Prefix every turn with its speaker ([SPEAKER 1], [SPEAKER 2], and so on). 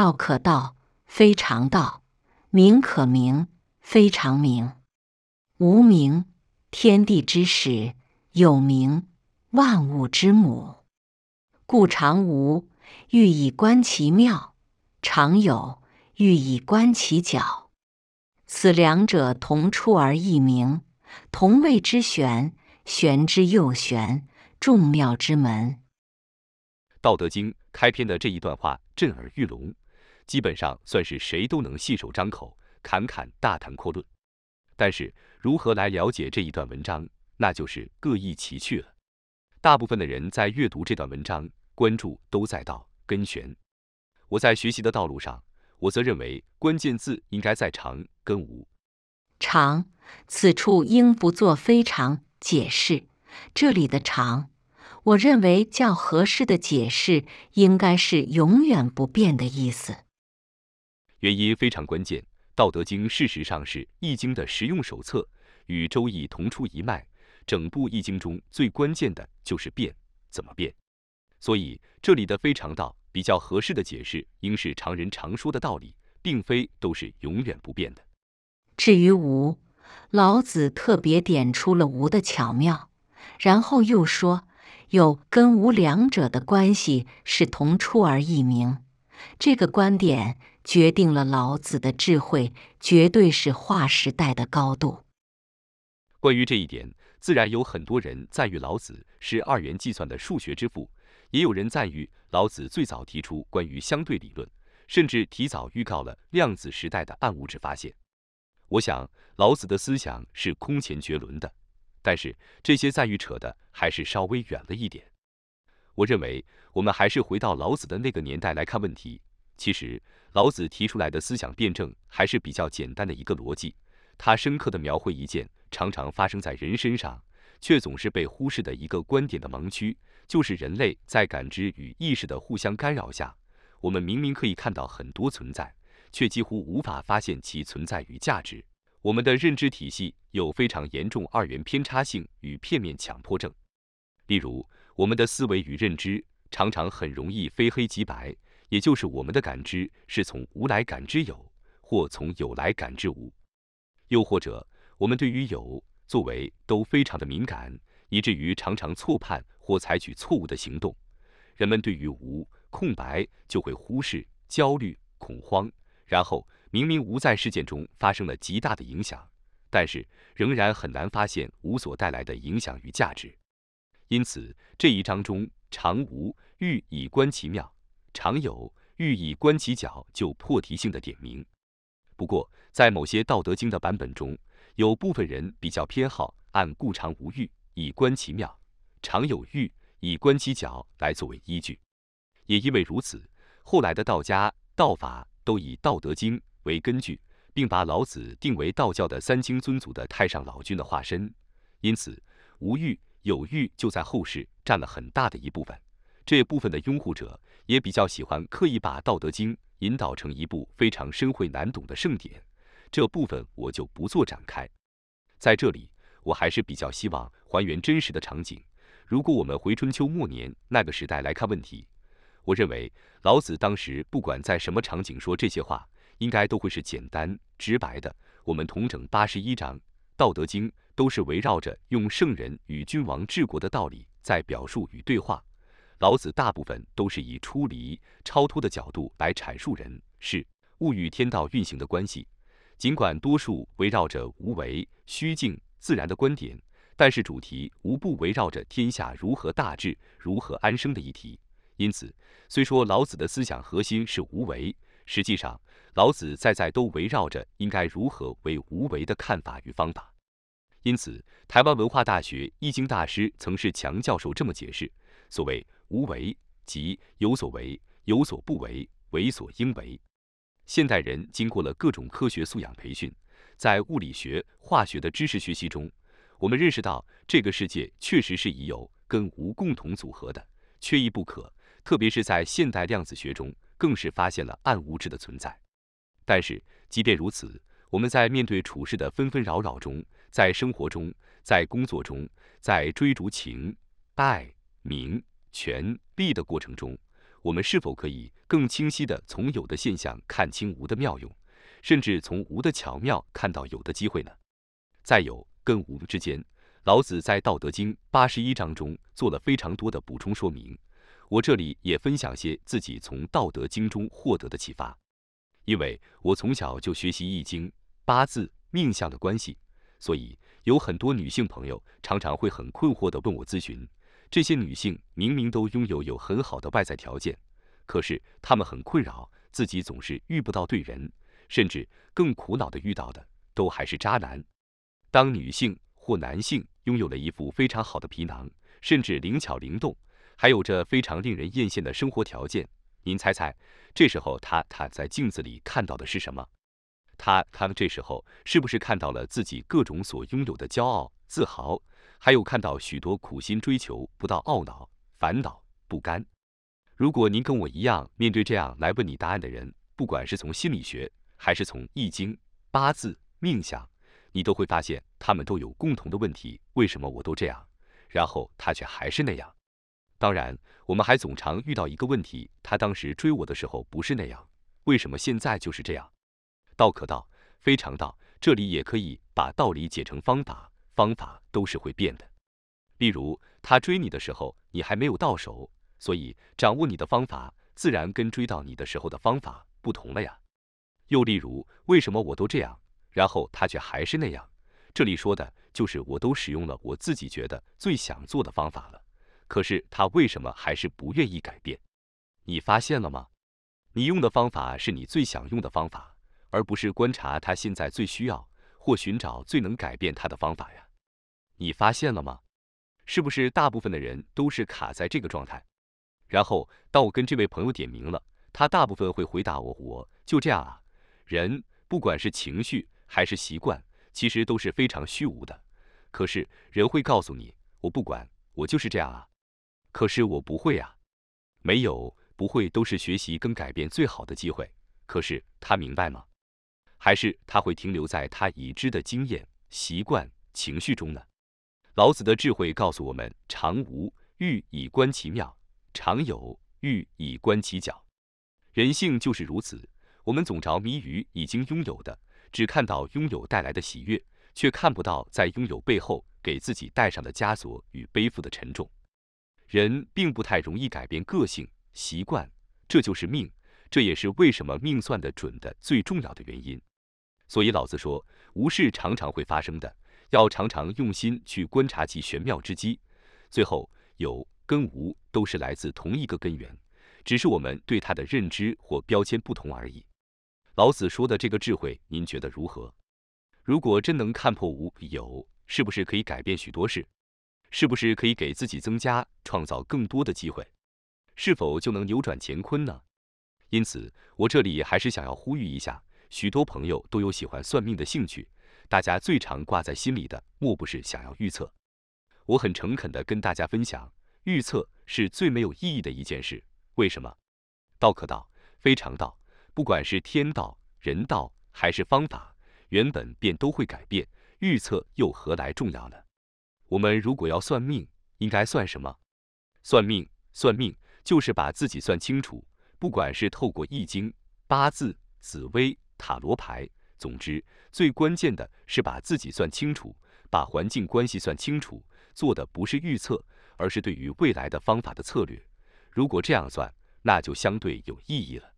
[SPEAKER 1] 道可道，非常道；名可名，非常名。无名，天地之始；有名，万物之母。故常无，欲以观其妙；常有，欲以观其徼。此两者，同出而异名，同谓之玄。玄之又玄，众妙之门。
[SPEAKER 2] 《道德经》开篇的这一段话震耳欲聋，基本上算是谁都能信手张口、侃侃大谈阔论。但是，如何来了解这一段文章，那就是各异其趣了。大部分的人在阅读这段文章，关注都在道跟玄。我在学习的道路上，我则认为关键字应该在长跟无。
[SPEAKER 1] 长，此处应不做非常解释。这里的长，我认为较合适的解释应该是永远不变的意思。
[SPEAKER 2] 原因非常关键，《道德经》事实上是《易经》的实用手册，与《周易》同出一脉。整部《易经》中最关键的就是变，怎么变？所以这里的非常道比较合适的解释，应是常人常说的道理，并非都是永远不变的。
[SPEAKER 1] 至于无，老子特别点出了无的巧妙，然后又说有跟无两者的关系是同出而异名。这个观点决定了老子的智慧绝对是划时代的高度。
[SPEAKER 2] 关于这一点，自然有很多人赞誉老子是二元计算的数学之父，也有人赞誉老子最早提出关于相对理论，甚至提早预告了量子时代的暗物质发现。我想老子的思想是空前绝伦的，但是这些赞誉扯的还是稍微远了一点。我认为我们还是回到老子的那个年代来看问题。其实老子提出来的思想辩证还是比较简单的一个逻辑，他深刻的描绘一件常常发生在人身上却总是被忽视的一个观点的盲区，就是人类在感知与意识的互相干扰下，我们明明可以看到很多存在。却几乎无法发现其存在与价值。我们的认知体系有非常严重二元偏差性与片面强迫症。例如，我们的思维与认知常常很容易非黑即白，也就是我们的感知是从无来感知有，或从有来感知无。又或者，我们对于有作为都非常的敏感，以至于常常错判或采取错误的行动。人们对于无空白就会忽视、焦虑、恐慌。然后明明无在事件中发生了极大的影响，但是仍然很难发现无所带来的影响与价值。因此这一章中常无欲以观其妙，常有欲以观其徼，就破题性的点名。不过在某些《道德经》的版本中，有部分人比较偏好按故常无欲以观其妙，常有欲以观其徼来作为依据。也因为如此，后来的道家道法。都以《道德经》为根据，并把老子定为道教的三清尊祖的太上老君的化身，因此无欲有欲就在后世占了很大的一部分。这部分的拥护者也比较喜欢刻意把《道德经》引导成一部非常深晦难懂的圣典，这部分我就不做展开。在这里，我还是比较希望还原真实的场景。如果我们回春秋末年那个时代来看问题。我认为老子当时不管在什么场景说这些话，应该都会是简单直白的。我们同整八十一章《道德经》，都是围绕着用圣人与君王治国的道理在表述与对话。老子大部分都是以出离、超脱的角度来阐述人事物与天道运行的关系。尽管多数围绕着无为、虚静、自然的观点，但是主题无不围绕着天下如何大治、如何安生的议题。因此，虽说老子的思想核心是无为，实际上老子在在都围绕着应该如何为无为的看法与方法。因此，台湾文化大学易经大师曾是强教授这么解释：所谓无为，即有所为，有所不为，为所应为。现代人经过了各种科学素养培训，在物理学、化学的知识学习中，我们认识到这个世界确实是以有跟无共同组合的，缺一不可。特别是在现代量子学中，更是发现了暗物质的存在。但是，即便如此，我们在面对处事的纷纷扰扰中，在生活中，在工作中，在追逐情、爱、名、权、利的过程中，我们是否可以更清晰地从有的现象看清无的妙用，甚至从无的巧妙看到有的机会呢？再有跟无之间，老子在《道德经》八十一章中做了非常多的补充说明。我这里也分享些自己从《道德经》中获得的启发，因为我从小就学习易经、八字、命相的关系，所以有很多女性朋友常常会很困惑地问我咨询。这些女性明明都拥有有很好的外在条件，可是她们很困扰，自己总是遇不到对人，甚至更苦恼的遇到的都还是渣男。当女性或男性拥有了一副非常好的皮囊，甚至灵巧灵动。还有着非常令人艳羡的生活条件，您猜猜，这时候他他在镜子里看到的是什么？他他们这时候是不是看到了自己各种所拥有的骄傲、自豪，还有看到许多苦心追求不到懊恼、烦恼、不甘？如果您跟我一样，面对这样来问你答案的人，不管是从心理学还是从易经、八字、命相，你都会发现他们都有共同的问题：为什么我都这样，然后他却还是那样？当然，我们还总常遇到一个问题：他当时追我的时候不是那样，为什么现在就是这样？道可道，非常道。这里也可以把道理解成方法，方法都是会变的。例如，他追你的时候，你还没有到手，所以掌握你的方法，自然跟追到你的时候的方法不同了呀。又例如，为什么我都这样，然后他却还是那样？这里说的就是我都使用了我自己觉得最想做的方法了。可是他为什么还是不愿意改变？你发现了吗？你用的方法是你最想用的方法，而不是观察他现在最需要或寻找最能改变他的方法呀。你发现了吗？是不是大部分的人都是卡在这个状态？然后当我跟这位朋友点名了，他大部分会回答我：“我就这样啊。”人不管是情绪还是习惯，其实都是非常虚无的。可是人会告诉你：“我不管，我就是这样啊。”可是我不会啊，没有不会都是学习跟改变最好的机会。可是他明白吗？还是他会停留在他已知的经验、习惯、情绪中呢？老子的智慧告诉我们：常无欲以观其妙，常有欲以观其徼。人性就是如此，我们总着迷于已经拥有的，只看到拥有带来的喜悦，却看不到在拥有背后给自己带上的枷锁与背负的沉重。人并不太容易改变个性习惯，这就是命，这也是为什么命算得准的最重要的原因。所以老子说，无事常常会发生的，要常常用心去观察其玄妙之机。最后，有跟无都是来自同一个根源，只是我们对它的认知或标签不同而已。老子说的这个智慧，您觉得如何？如果真能看破无有，是不是可以改变许多事？是不是可以给自己增加、创造更多的机会？是否就能扭转乾坤呢？因此，我这里还是想要呼吁一下：许多朋友都有喜欢算命的兴趣，大家最常挂在心里的，莫不是想要预测？我很诚恳地跟大家分享，预测是最没有意义的一件事。为什么？道可道，非常道。不管是天道、人道还是方法，原本便都会改变，预测又何来重要呢？我们如果要算命，应该算什么？算命，算命就是把自己算清楚。不管是透过易经、八字、紫微、塔罗牌，总之，最关键的是把自己算清楚，把环境关系算清楚。做的不是预测，而是对于未来的方法的策略。如果这样算，那就相对有意义了。